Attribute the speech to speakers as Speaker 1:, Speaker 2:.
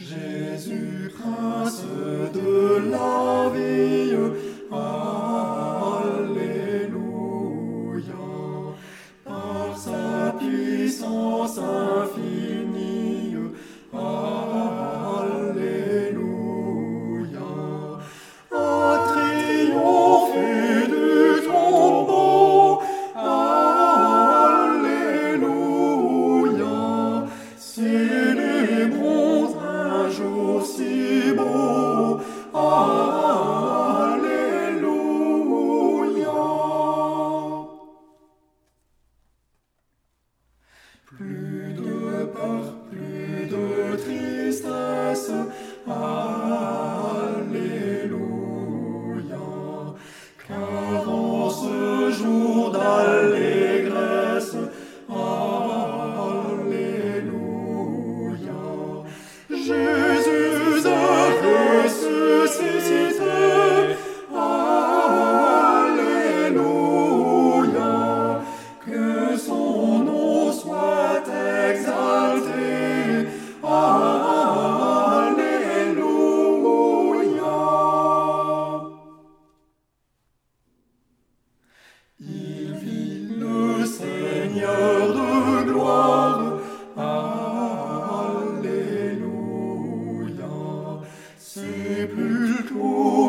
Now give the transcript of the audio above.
Speaker 1: Jésus, prince Blue. Il vit le Seigneur de gloire. Alléluia. Sépulcro